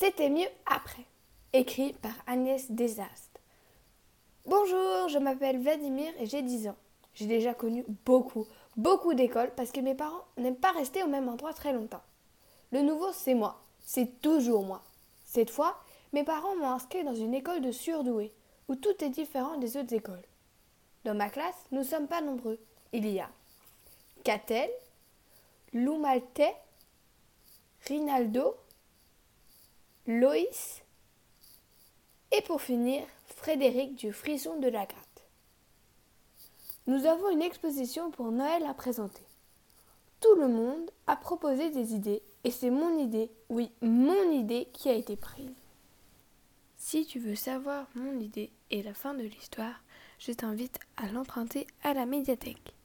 C'était mieux après. Écrit par Agnès Desastres. Bonjour, je m'appelle Vladimir et j'ai 10 ans. J'ai déjà connu beaucoup, beaucoup d'écoles parce que mes parents n'aiment pas rester au même endroit très longtemps. Le nouveau, c'est moi. C'est toujours moi. Cette fois, mes parents m'ont inscrit dans une école de surdoués, où tout est différent des autres écoles. Dans ma classe, nous ne sommes pas nombreux. Il y a Catel, Lou Maltais, Rinaldo, Loïs et pour finir, Frédéric du Frisson de la Gratte. Nous avons une exposition pour Noël à présenter. Tout le monde a proposé des idées et c'est mon idée, oui, mon idée qui a été prise. Si tu veux savoir mon idée et la fin de l'histoire, je t'invite à l'emprunter à la médiathèque.